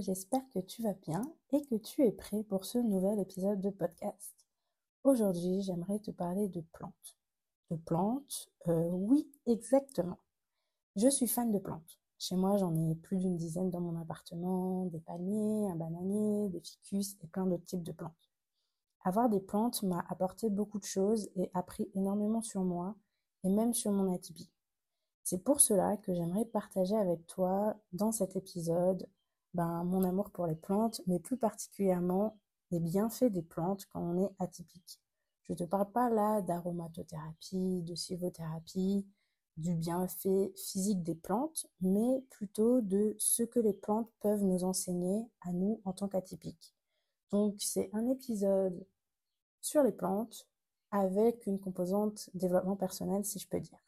J'espère que tu vas bien et que tu es prêt pour ce nouvel épisode de podcast. Aujourd'hui, j'aimerais te parler de plantes. De plantes euh, Oui, exactement. Je suis fan de plantes. Chez moi, j'en ai plus d'une dizaine dans mon appartement, des palmiers, un bananier, des ficus et plein d'autres types de plantes. Avoir des plantes m'a apporté beaucoup de choses et appris énormément sur moi et même sur mon atypie. C'est pour cela que j'aimerais partager avec toi dans cet épisode ben, mon amour pour les plantes, mais plus particulièrement les bienfaits des plantes quand on est atypique. Je ne te parle pas là d'aromatothérapie, de sylvothérapie, du bienfait physique des plantes, mais plutôt de ce que les plantes peuvent nous enseigner à nous en tant qu'atypiques. Donc c'est un épisode sur les plantes avec une composante développement personnel si je peux dire.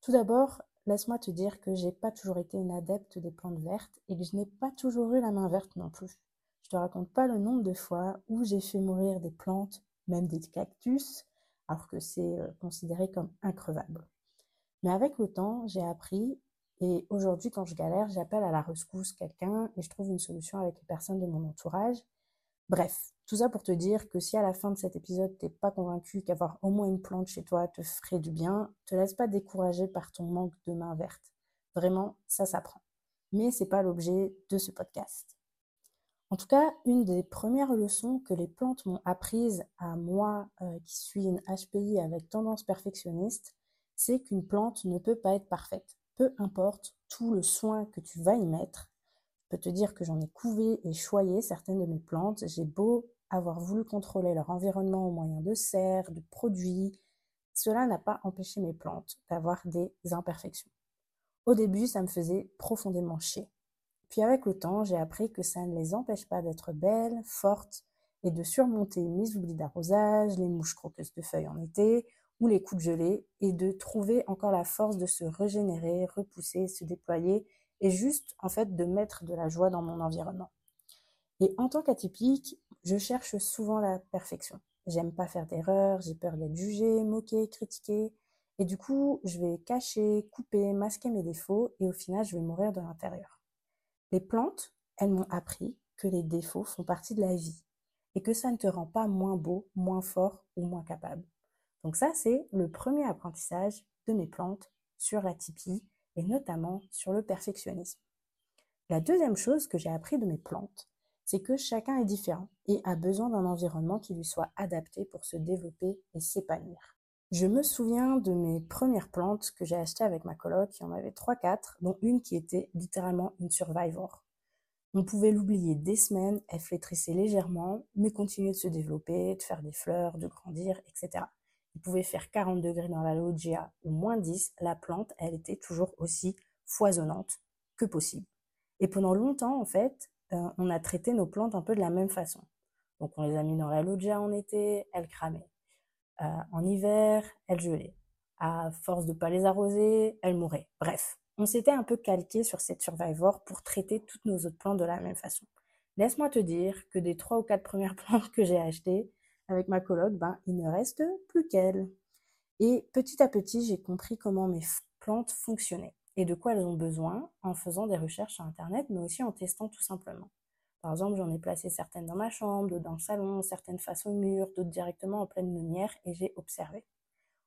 Tout d'abord, laisse-moi te dire que j'ai pas toujours été une adepte des plantes vertes et que je n'ai pas toujours eu la main verte non plus. Je te raconte pas le nombre de fois où j'ai fait mourir des plantes, même des cactus, alors que c'est euh, considéré comme increvable. Mais avec le temps, j'ai appris et aujourd'hui, quand je galère, j'appelle à la rescousse quelqu'un et je trouve une solution avec les personnes de mon entourage. Bref, tout ça pour te dire que si à la fin de cet épisode, t'es pas convaincu qu'avoir au moins une plante chez toi te ferait du bien, te laisse pas décourager par ton manque de main verte. Vraiment, ça s'apprend. Mais c'est pas l'objet de ce podcast. En tout cas, une des premières leçons que les plantes m'ont apprises à moi euh, qui suis une HPI avec tendance perfectionniste, c'est qu'une plante ne peut pas être parfaite. Peu importe tout le soin que tu vas y mettre. Je peux te dire que j'en ai couvé et choyé certaines de mes plantes. J'ai beau avoir voulu contrôler leur environnement au moyen de serres, de produits, cela n'a pas empêché mes plantes d'avoir des imperfections. Au début, ça me faisait profondément chier. Puis avec le temps, j'ai appris que ça ne les empêche pas d'être belles, fortes et de surmonter mes oublis d'arrosage, les mouches croqueuses de feuilles en été ou les coups de gelée et de trouver encore la force de se régénérer, repousser, se déployer et juste en fait de mettre de la joie dans mon environnement. Et en tant qu'atypique, je cherche souvent la perfection. J'aime pas faire d'erreurs, j'ai peur d'être jugée, moquée, critiquée. Et du coup, je vais cacher, couper, masquer mes défauts et au final, je vais mourir de l'intérieur. Les plantes, elles m'ont appris que les défauts font partie de la vie et que ça ne te rend pas moins beau, moins fort ou moins capable. Donc ça, c'est le premier apprentissage de mes plantes sur la et notamment sur le perfectionnisme. La deuxième chose que j'ai appris de mes plantes, c'est que chacun est différent et a besoin d'un environnement qui lui soit adapté pour se développer et s'épanouir. Je me souviens de mes premières plantes que j'ai achetées avec ma coloc, il y en avait 3-4, dont une qui était littéralement une survivor. On pouvait l'oublier des semaines, elle flétrissait légèrement, mais continuait de se développer, de faire des fleurs, de grandir, etc. Il pouvait faire 40 degrés dans la loggia ou moins 10, la plante, elle était toujours aussi foisonnante que possible. Et pendant longtemps, en fait, euh, on a traité nos plantes un peu de la même façon. Donc on les a mis dans la loggia en été, elles cramaient. Euh, en hiver, elles gelaient. À force de pas les arroser, elles mouraient. Bref, on s'était un peu calqué sur cette survivor pour traiter toutes nos autres plantes de la même façon. Laisse-moi te dire que des trois ou quatre premières plantes que j'ai achetées avec ma coloc, ben, il ne reste plus qu'elles. Et petit à petit, j'ai compris comment mes plantes fonctionnaient. Et de quoi elles ont besoin en faisant des recherches sur Internet, mais aussi en testant tout simplement. Par exemple, j'en ai placé certaines dans ma chambre, d'autres dans le salon, certaines face au mur, d'autres directement en pleine lumière, et j'ai observé.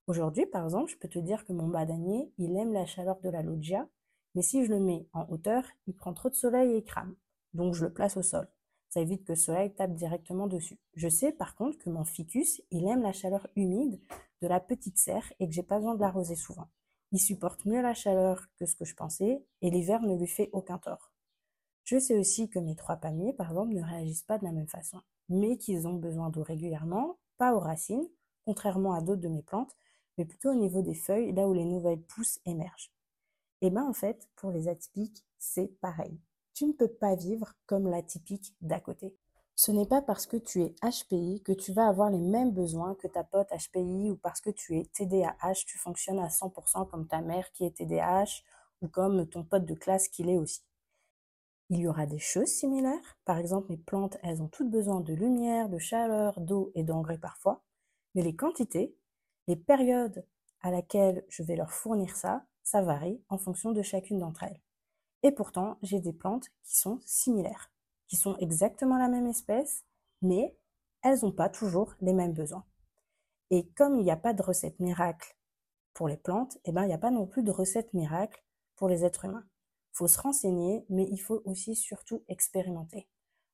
Aujourd'hui, par exemple, je peux te dire que mon badanier, il aime la chaleur de la loggia, mais si je le mets en hauteur, il prend trop de soleil et crame. Donc je le place au sol. Ça évite que le soleil tape directement dessus. Je sais par contre que mon ficus, il aime la chaleur humide de la petite serre et que j'ai pas besoin de l'arroser souvent. Il supporte mieux la chaleur que ce que je pensais et l'hiver ne lui fait aucun tort. Je sais aussi que mes trois palmiers, par exemple, ne réagissent pas de la même façon, mais qu'ils ont besoin d'eau régulièrement, pas aux racines, contrairement à d'autres de mes plantes, mais plutôt au niveau des feuilles, là où les nouvelles pousses émergent. Et bien en fait, pour les atypiques, c'est pareil. Tu ne peux pas vivre comme l'atypique d'à côté. Ce n'est pas parce que tu es HPI que tu vas avoir les mêmes besoins que ta pote HPI ou parce que tu es TDAH, tu fonctionnes à 100% comme ta mère qui est TDAH ou comme ton pote de classe qui l'est aussi. Il y aura des choses similaires. Par exemple, mes plantes, elles ont toutes besoin de lumière, de chaleur, d'eau et d'engrais parfois. Mais les quantités, les périodes à laquelle je vais leur fournir ça, ça varie en fonction de chacune d'entre elles. Et pourtant, j'ai des plantes qui sont similaires, qui sont exactement la même espèce, mais elles n'ont pas toujours les mêmes besoins. Et comme il n'y a pas de recette miracle pour les plantes, eh ben, il n'y a pas non plus de recette miracle pour les êtres humains. Il faut se renseigner, mais il faut aussi surtout expérimenter.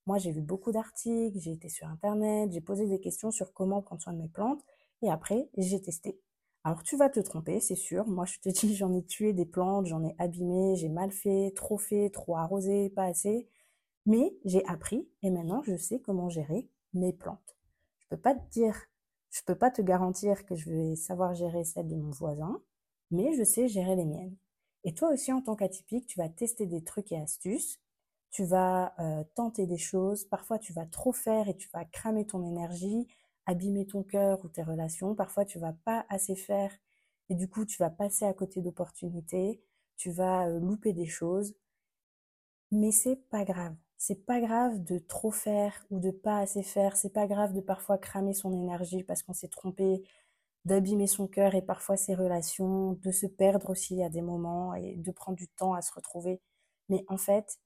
Moi, j'ai vu beaucoup d'articles, j'ai été sur Internet, j'ai posé des questions sur comment prendre soin de mes plantes, et après, j'ai testé. Alors tu vas te tromper, c'est sûr. Moi, je te dis, j'en ai tué des plantes, j'en ai abîmé, j'ai mal fait, trop fait, trop arrosé, pas assez. Mais j'ai appris et maintenant je sais comment gérer mes plantes. Je peux pas te dire, je peux pas te garantir que je vais savoir gérer celles de mon voisin, mais je sais gérer les miennes. Et toi aussi, en tant qu'atypique, tu vas tester des trucs et astuces. Tu vas euh, tenter des choses. Parfois, tu vas trop faire et tu vas cramer ton énergie abîmer ton cœur ou tes relations. Parfois, tu vas pas assez faire et du coup, tu vas passer à côté d'opportunités, tu vas euh, louper des choses. Mais c'est pas grave. C'est pas grave de trop faire ou de pas assez faire. C'est pas grave de parfois cramer son énergie parce qu'on s'est trompé, d'abîmer son cœur et parfois ses relations, de se perdre aussi à des moments et de prendre du temps à se retrouver. Mais en fait,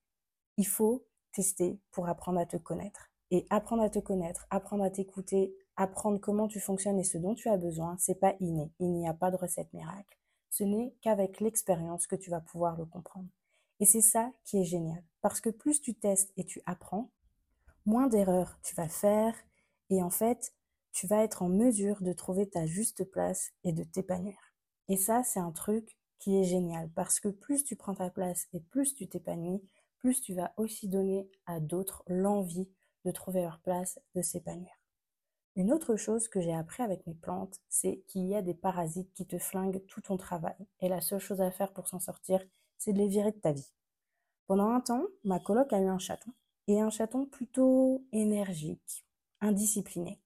il faut tester pour apprendre à te connaître. Et apprendre à te connaître, apprendre à t'écouter, apprendre comment tu fonctionnes et ce dont tu as besoin, c'est pas inné. Il n'y a pas de recette miracle. Ce n'est qu'avec l'expérience que tu vas pouvoir le comprendre. Et c'est ça qui est génial. Parce que plus tu testes et tu apprends, moins d'erreurs tu vas faire et en fait, tu vas être en mesure de trouver ta juste place et de t'épanouir. Et ça, c'est un truc qui est génial parce que plus tu prends ta place et plus tu t'épanouis, plus tu vas aussi donner à d'autres l'envie de trouver leur place, de s'épanouir. Une autre chose que j'ai appris avec mes plantes, c'est qu'il y a des parasites qui te flinguent tout ton travail. Et la seule chose à faire pour s'en sortir, c'est de les virer de ta vie. Pendant un temps, ma coloc a eu un chaton. Et un chaton plutôt énergique, indiscipliné.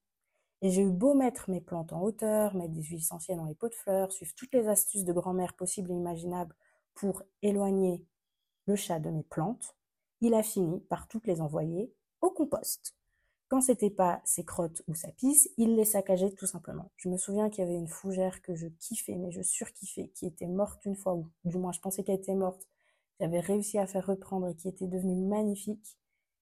Et j'ai eu beau mettre mes plantes en hauteur, mettre des huiles essentielles dans les pots de fleurs, suivre toutes les astuces de grand-mère possibles et imaginables pour éloigner le chat de mes plantes, il a fini par toutes les envoyer au compost. Quand c'était pas ses crottes ou sa pisse, il les saccageait tout simplement. Je me souviens qu'il y avait une fougère que je kiffais, mais je surkiffais, qui était morte une fois, ou du moins je pensais qu'elle était morte. J'avais réussi à faire reprendre et qui était devenue magnifique.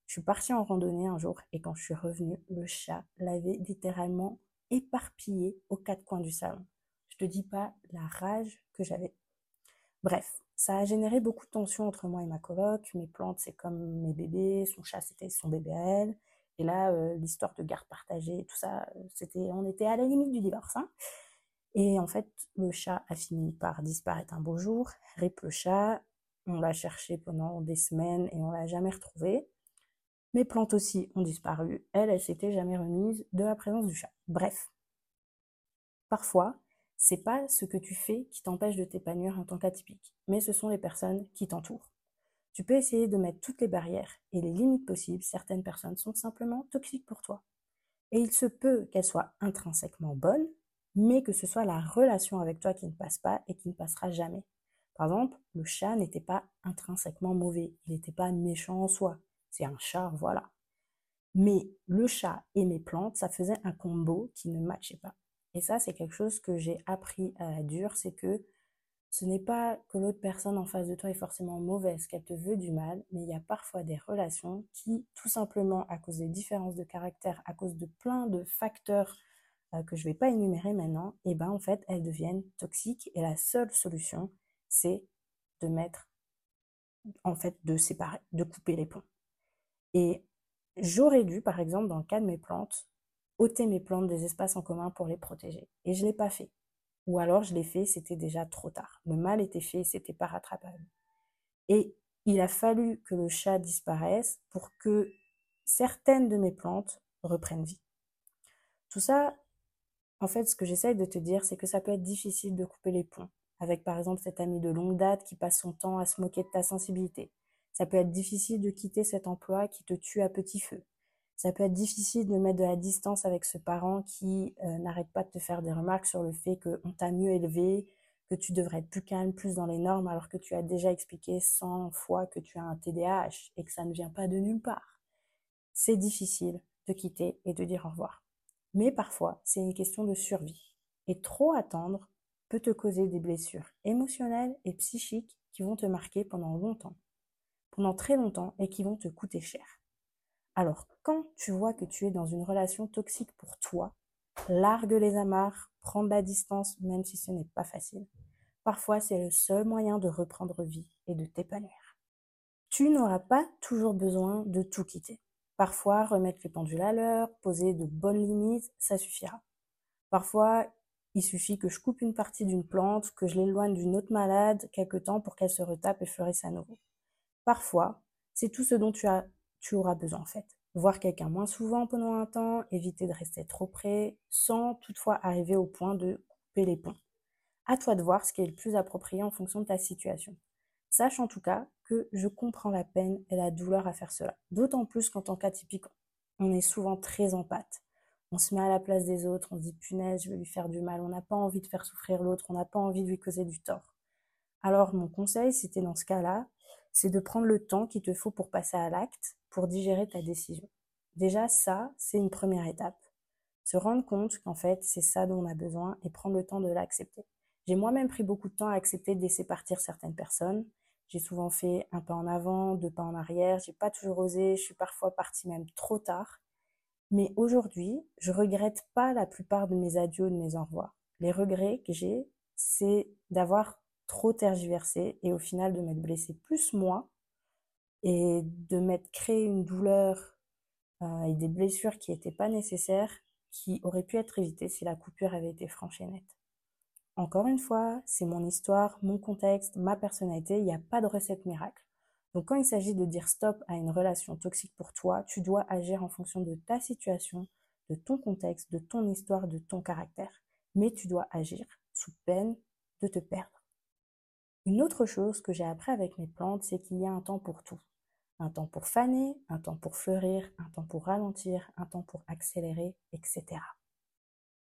Je suis partie en randonnée un jour et quand je suis revenue, le chat l'avait littéralement éparpillé aux quatre coins du salon. Je te dis pas la rage que j'avais. Bref, ça a généré beaucoup de tensions entre moi et ma coloc. Mes plantes, c'est comme mes bébés, son chat, c'était son bébé à elle. Et là, euh, l'histoire de garde partagée, tout ça, euh, c'était, on était à la limite du divorce. Hein. Et en fait, le chat a fini par disparaître un beau jour. Rip le chat, on l'a cherché pendant des semaines et on l'a jamais retrouvé. Mes plantes aussi ont disparu. Elle, elle s'était jamais remise de la présence du chat. Bref. Parfois, c'est pas ce que tu fais qui t'empêche de t'épanouir en tant qu'atypique, mais ce sont les personnes qui t'entourent. Tu peux essayer de mettre toutes les barrières et les limites possibles. Certaines personnes sont simplement toxiques pour toi. Et il se peut qu'elles soient intrinsèquement bonnes, mais que ce soit la relation avec toi qui ne passe pas et qui ne passera jamais. Par exemple, le chat n'était pas intrinsèquement mauvais, il n'était pas méchant en soi. C'est un chat, voilà. Mais le chat et mes plantes, ça faisait un combo qui ne matchait pas. Et ça, c'est quelque chose que j'ai appris à la dure, c'est que ce n'est pas que l'autre personne en face de toi est forcément mauvaise, qu'elle te veut du mal, mais il y a parfois des relations qui, tout simplement à cause des différences de caractère, à cause de plein de facteurs euh, que je ne vais pas énumérer maintenant, et eh ben en fait elles deviennent toxiques et la seule solution c'est de mettre, en fait de séparer, de couper les ponts. Et j'aurais dû, par exemple, dans le cas de mes plantes, ôter mes plantes des espaces en commun pour les protéger. Et je ne l'ai pas fait. Ou alors je l'ai fait, c'était déjà trop tard. Le mal était fait, c'était pas rattrapable. Et il a fallu que le chat disparaisse pour que certaines de mes plantes reprennent vie. Tout ça, en fait, ce que j'essaye de te dire, c'est que ça peut être difficile de couper les ponts avec par exemple cet ami de longue date qui passe son temps à se moquer de ta sensibilité. Ça peut être difficile de quitter cet emploi qui te tue à petit feu. Ça peut être difficile de mettre de la distance avec ce parent qui euh, n'arrête pas de te faire des remarques sur le fait qu'on t'a mieux élevé, que tu devrais être plus calme, plus dans les normes, alors que tu as déjà expliqué 100 fois que tu as un TDAH et que ça ne vient pas de nulle part. C'est difficile de quitter et de dire au revoir. Mais parfois, c'est une question de survie. Et trop attendre peut te causer des blessures émotionnelles et psychiques qui vont te marquer pendant longtemps, pendant très longtemps et qui vont te coûter cher. Alors, quand tu vois que tu es dans une relation toxique pour toi, largue les amarres, prends de la distance, même si ce n'est pas facile. Parfois, c'est le seul moyen de reprendre vie et de t'épanouir. Tu n'auras pas toujours besoin de tout quitter. Parfois, remettre les pendules à l'heure, poser de bonnes limites, ça suffira. Parfois, il suffit que je coupe une partie d'une plante, que je l'éloigne d'une autre malade quelque temps pour qu'elle se retape et fleurisse à nouveau. Parfois, c'est tout ce dont tu as tu auras besoin en fait. Voir quelqu'un moins souvent pendant un temps, éviter de rester trop près, sans toutefois arriver au point de couper les ponts. À toi de voir ce qui est le plus approprié en fonction de ta situation. Sache en tout cas que je comprends la peine et la douleur à faire cela. D'autant plus qu'en tant qu'atypique, on est souvent très en pâte. On se met à la place des autres, on se dit punaise, je vais lui faire du mal, on n'a pas envie de faire souffrir l'autre, on n'a pas envie de lui causer du tort. Alors mon conseil, c'était dans ce cas-là, c'est de prendre le temps qu'il te faut pour passer à l'acte, pour digérer ta décision. Déjà, ça, c'est une première étape. Se rendre compte qu'en fait, c'est ça dont on a besoin et prendre le temps de l'accepter. J'ai moi-même pris beaucoup de temps à accepter de laisser partir certaines personnes. J'ai souvent fait un pas en avant, deux pas en arrière. J'ai pas toujours osé. Je suis parfois partie même trop tard. Mais aujourd'hui, je regrette pas la plupart de mes adieux, de mes au revoir. Les regrets que j'ai, c'est d'avoir trop tergiversé et au final de m'être blessé plus moi et de m'être créé une douleur euh, et des blessures qui n'étaient pas nécessaires, qui auraient pu être évitées si la coupure avait été franche et nette. Encore une fois, c'est mon histoire, mon contexte, ma personnalité, il n'y a pas de recette miracle. Donc quand il s'agit de dire stop à une relation toxique pour toi, tu dois agir en fonction de ta situation, de ton contexte, de ton histoire, de ton caractère. Mais tu dois agir sous peine de te perdre. Une autre chose que j'ai appris avec mes plantes, c'est qu'il y a un temps pour tout. Un temps pour faner, un temps pour fleurir, un temps pour ralentir, un temps pour accélérer, etc.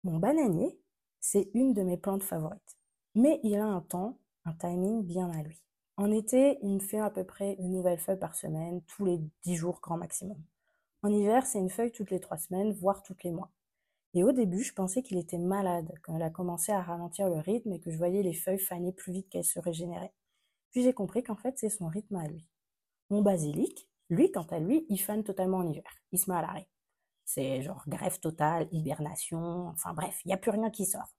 Mon bananier, c'est une de mes plantes favorites. Mais il a un temps, un timing bien à lui. En été, il me fait à peu près une nouvelle feuille par semaine, tous les 10 jours grand maximum. En hiver, c'est une feuille toutes les 3 semaines, voire toutes les mois. Et au début, je pensais qu'il était malade quand il a commencé à ralentir le rythme et que je voyais les feuilles faner plus vite qu'elles se régénéraient. Puis j'ai compris qu'en fait, c'est son rythme à lui. Mon basilic, lui, quant à lui, il fane totalement en hiver. Il se met à l'arrêt. C'est genre grève totale, hibernation, enfin bref, il n'y a plus rien qui sort.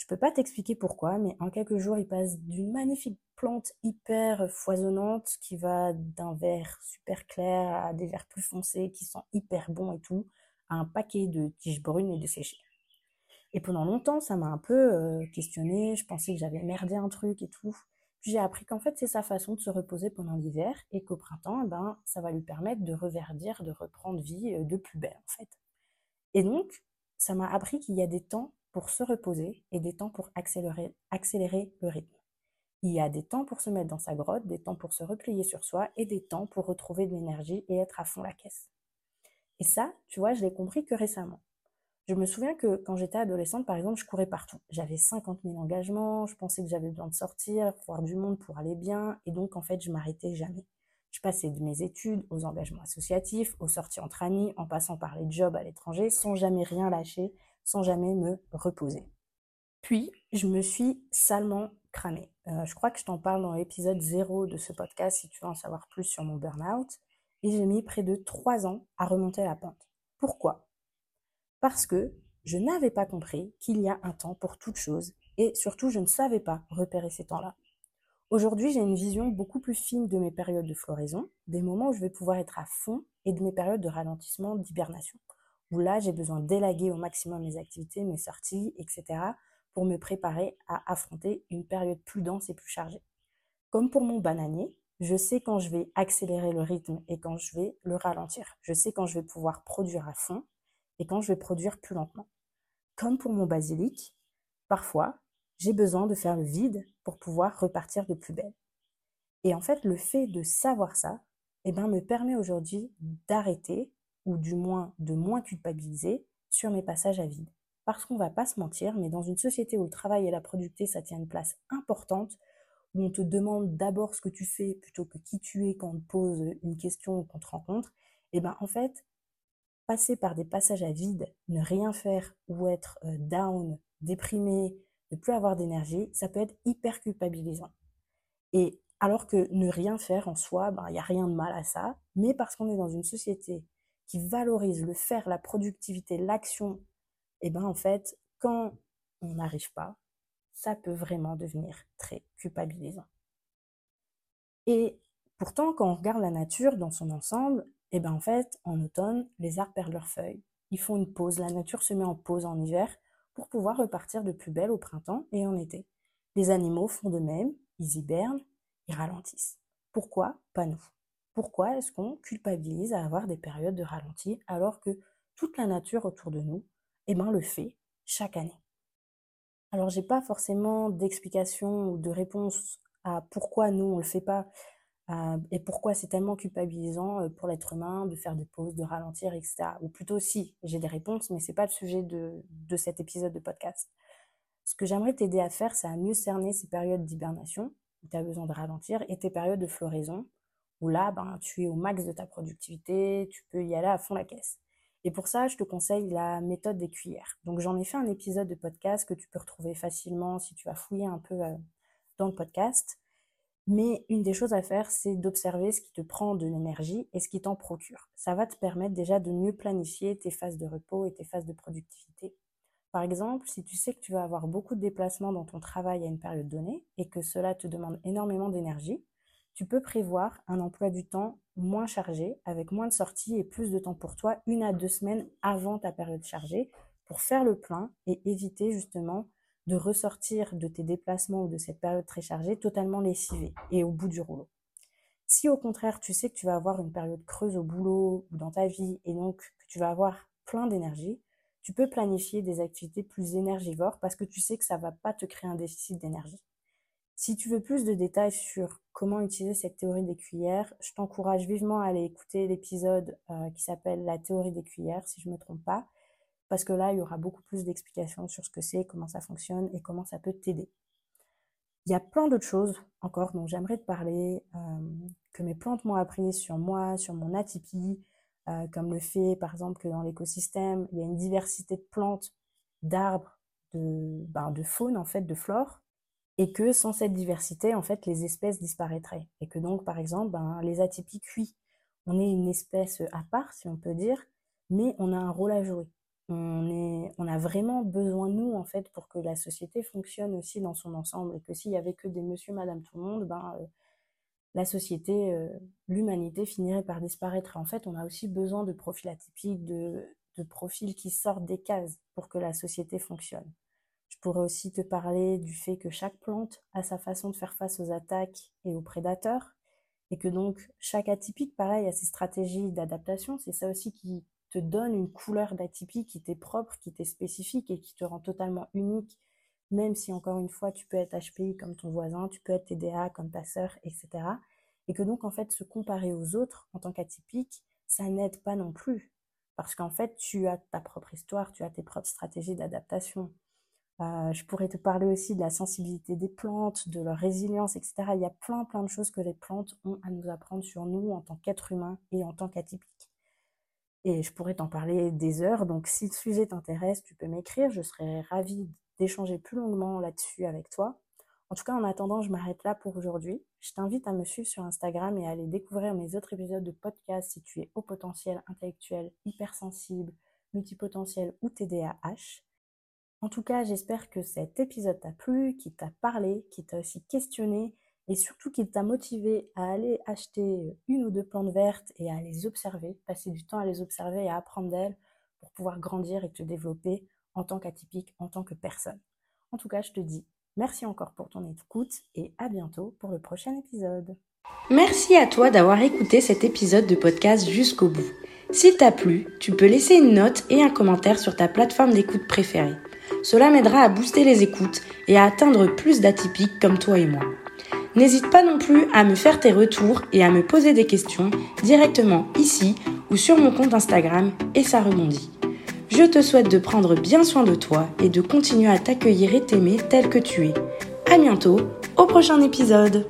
Je peux pas t'expliquer pourquoi, mais en quelques jours, il passe d'une magnifique plante hyper foisonnante qui va d'un vert super clair à des verts plus foncés qui sont hyper bons et tout, un paquet de tiges brunes et de séchées. Et pendant longtemps, ça m'a un peu euh, questionné. Je pensais que j'avais merdé un truc et tout. Puis j'ai appris qu'en fait, c'est sa façon de se reposer pendant l'hiver et qu'au printemps, eh ben, ça va lui permettre de reverdir, de reprendre vie euh, de plus belle, en fait. Et donc, ça m'a appris qu'il y a des temps pour se reposer et des temps pour accélérer, le rythme. Il y a des temps pour se mettre dans sa grotte, des temps pour se replier sur soi et des temps pour retrouver de l'énergie et être à fond la caisse. Et ça, tu vois, je l'ai compris que récemment. Je me souviens que quand j'étais adolescente, par exemple, je courais partout. J'avais 50 000 engagements, je pensais que j'avais besoin de sortir, voir du monde pour aller bien, et donc en fait, je m'arrêtais jamais. Je passais de mes études aux engagements associatifs, aux sorties entre amis, en passant par les jobs à l'étranger, sans jamais rien lâcher, sans jamais me reposer. Puis, je me suis salement cramée. Euh, je crois que je t'en parle dans l'épisode 0 de ce podcast si tu veux en savoir plus sur mon burn-out. Et j'ai mis près de 3 ans à remonter la pente. Pourquoi? Parce que je n'avais pas compris qu'il y a un temps pour toute chose et surtout je ne savais pas repérer ces temps-là. Aujourd'hui, j'ai une vision beaucoup plus fine de mes périodes de floraison, des moments où je vais pouvoir être à fond et de mes périodes de ralentissement, d'hibernation, où là, j'ai besoin d'élaguer au maximum mes activités, mes sorties, etc., pour me préparer à affronter une période plus dense et plus chargée. Comme pour mon bananier, je sais quand je vais accélérer le rythme et quand je vais le ralentir. Je sais quand je vais pouvoir produire à fond et quand je vais produire plus lentement. Comme pour mon basilic, parfois, j'ai besoin de faire le vide pour pouvoir repartir de plus belle. Et en fait, le fait de savoir ça, eh ben, me permet aujourd'hui d'arrêter, ou du moins de moins culpabiliser, sur mes passages à vide. Parce qu'on va pas se mentir, mais dans une société où le travail et la productivité, ça tient une place importante, où on te demande d'abord ce que tu fais plutôt que qui tu es quand on te pose une question ou qu'on te rencontre, eh ben, en fait, passer par des passages à vide, ne rien faire ou être euh, down, déprimé, ne plus avoir d'énergie, ça peut être hyper culpabilisant. Et alors que ne rien faire en soi, ben, il n'y a rien de mal à ça, mais parce qu'on est dans une société qui valorise le faire, la productivité, l'action, et eh ben en fait, quand on n'arrive pas, ça peut vraiment devenir très culpabilisant. Et pourtant, quand on regarde la nature dans son ensemble, et eh ben en fait, en automne, les arbres perdent leurs feuilles, ils font une pause, la nature se met en pause en hiver pour pouvoir repartir de plus belle au printemps et en été. Les animaux font de même, ils hibernent, ils ralentissent. Pourquoi? Pas nous Pourquoi est-ce qu'on culpabilise à avoir des périodes de ralenti alors que toute la nature autour de nous eh ben, le fait chaque année? Alors j'ai pas forcément d'explication ou de réponse à pourquoi nous on le fait pas euh, et pourquoi c'est tellement culpabilisant euh, pour l'être humain de faire des pauses, de ralentir, etc. Ou plutôt si, j'ai des réponses, mais c'est pas le sujet de, de cet épisode de podcast. Ce que j'aimerais t'aider à faire, c'est à mieux cerner ces périodes d'hibernation, où tu as besoin de ralentir, et tes périodes de floraison, où là, ben, tu es au max de ta productivité, tu peux y aller à fond la caisse. Et pour ça, je te conseille la méthode des cuillères. Donc j'en ai fait un épisode de podcast que tu peux retrouver facilement si tu vas fouiller un peu euh, dans le podcast. Mais une des choses à faire, c'est d'observer ce qui te prend de l'énergie et ce qui t'en procure. Ça va te permettre déjà de mieux planifier tes phases de repos et tes phases de productivité. Par exemple, si tu sais que tu vas avoir beaucoup de déplacements dans ton travail à une période donnée et que cela te demande énormément d'énergie, tu peux prévoir un emploi du temps moins chargé, avec moins de sorties et plus de temps pour toi, une à deux semaines avant ta période chargée, pour faire le plein et éviter justement de ressortir de tes déplacements ou de cette période très chargée totalement lessivé et au bout du rouleau. Si au contraire tu sais que tu vas avoir une période creuse au boulot ou dans ta vie et donc que tu vas avoir plein d'énergie, tu peux planifier des activités plus énergivores parce que tu sais que ça va pas te créer un déficit d'énergie. Si tu veux plus de détails sur comment utiliser cette théorie des cuillères, je t'encourage vivement à aller écouter l'épisode euh, qui s'appelle La théorie des cuillères, si je ne me trompe pas, parce que là, il y aura beaucoup plus d'explications sur ce que c'est, comment ça fonctionne et comment ça peut t'aider. Il y a plein d'autres choses encore dont j'aimerais te parler, euh, que mes plantes m'ont appris sur moi, sur mon atypie, euh, comme le fait par exemple que dans l'écosystème, il y a une diversité de plantes, d'arbres, de, ben, de faune en fait, de flore, et que sans cette diversité, en fait, les espèces disparaîtraient. Et que donc, par exemple, ben, les atypiques, oui, on est une espèce à part, si on peut dire, mais on a un rôle à jouer on, a vraiment besoin nous en fait pour que la société fonctionne aussi dans son ensemble et que s'il y avait que des monsieur, madame, tout le monde, ben euh, la société, euh, l'humanité finirait par disparaître. En fait, on a aussi besoin de profils atypiques, de profils qui sortent des cases pour que la société fonctionne. Pourrais aussi te parler du fait que chaque plante a sa façon de faire face aux attaques et aux prédateurs, et que donc chaque atypique, pareil, a ses stratégies d'adaptation. C'est ça aussi qui te donne une couleur d'atypie qui t'est propre, qui t'est spécifique et qui te rend totalement unique, même si encore une fois tu peux être HPI comme ton voisin, tu peux être TDA comme ta sœur, etc. Et que donc en fait se comparer aux autres en tant qu'atypique, ça n'aide pas non plus. Parce qu'en fait tu as ta propre histoire, tu as tes propres stratégies d'adaptation. Euh, je pourrais te parler aussi de la sensibilité des plantes, de leur résilience, etc. Il y a plein plein de choses que les plantes ont à nous apprendre sur nous en tant qu'être humain et en tant qu'atypique et je pourrais t'en parler des heures. Donc, si le sujet t'intéresse, tu peux m'écrire. Je serais ravie d'échanger plus longuement là-dessus avec toi. En tout cas, en attendant, je m'arrête là pour aujourd'hui. Je t'invite à me suivre sur Instagram et à aller découvrir mes autres épisodes de podcast si tu es haut potentiel intellectuel, hypersensible, multipotentiel ou TDAH. En tout cas, j'espère que cet épisode t'a plu, qu'il t'a parlé, qu'il t'a aussi questionné et surtout qu'il t'a motivé à aller acheter une ou deux plantes vertes et à les observer, passer du temps à les observer et à apprendre d'elles pour pouvoir grandir et te développer en tant qu'atypique, en tant que personne. En tout cas, je te dis merci encore pour ton écoute et à bientôt pour le prochain épisode. Merci à toi d'avoir écouté cet épisode de podcast jusqu'au bout. S'il t'a plu, tu peux laisser une note et un commentaire sur ta plateforme d'écoute préférée. Cela m'aidera à booster les écoutes et à atteindre plus d'atypiques comme toi et moi. N'hésite pas non plus à me faire tes retours et à me poser des questions directement ici ou sur mon compte Instagram et ça rebondit. Je te souhaite de prendre bien soin de toi et de continuer à t'accueillir et t'aimer tel que tu es. À bientôt au prochain épisode.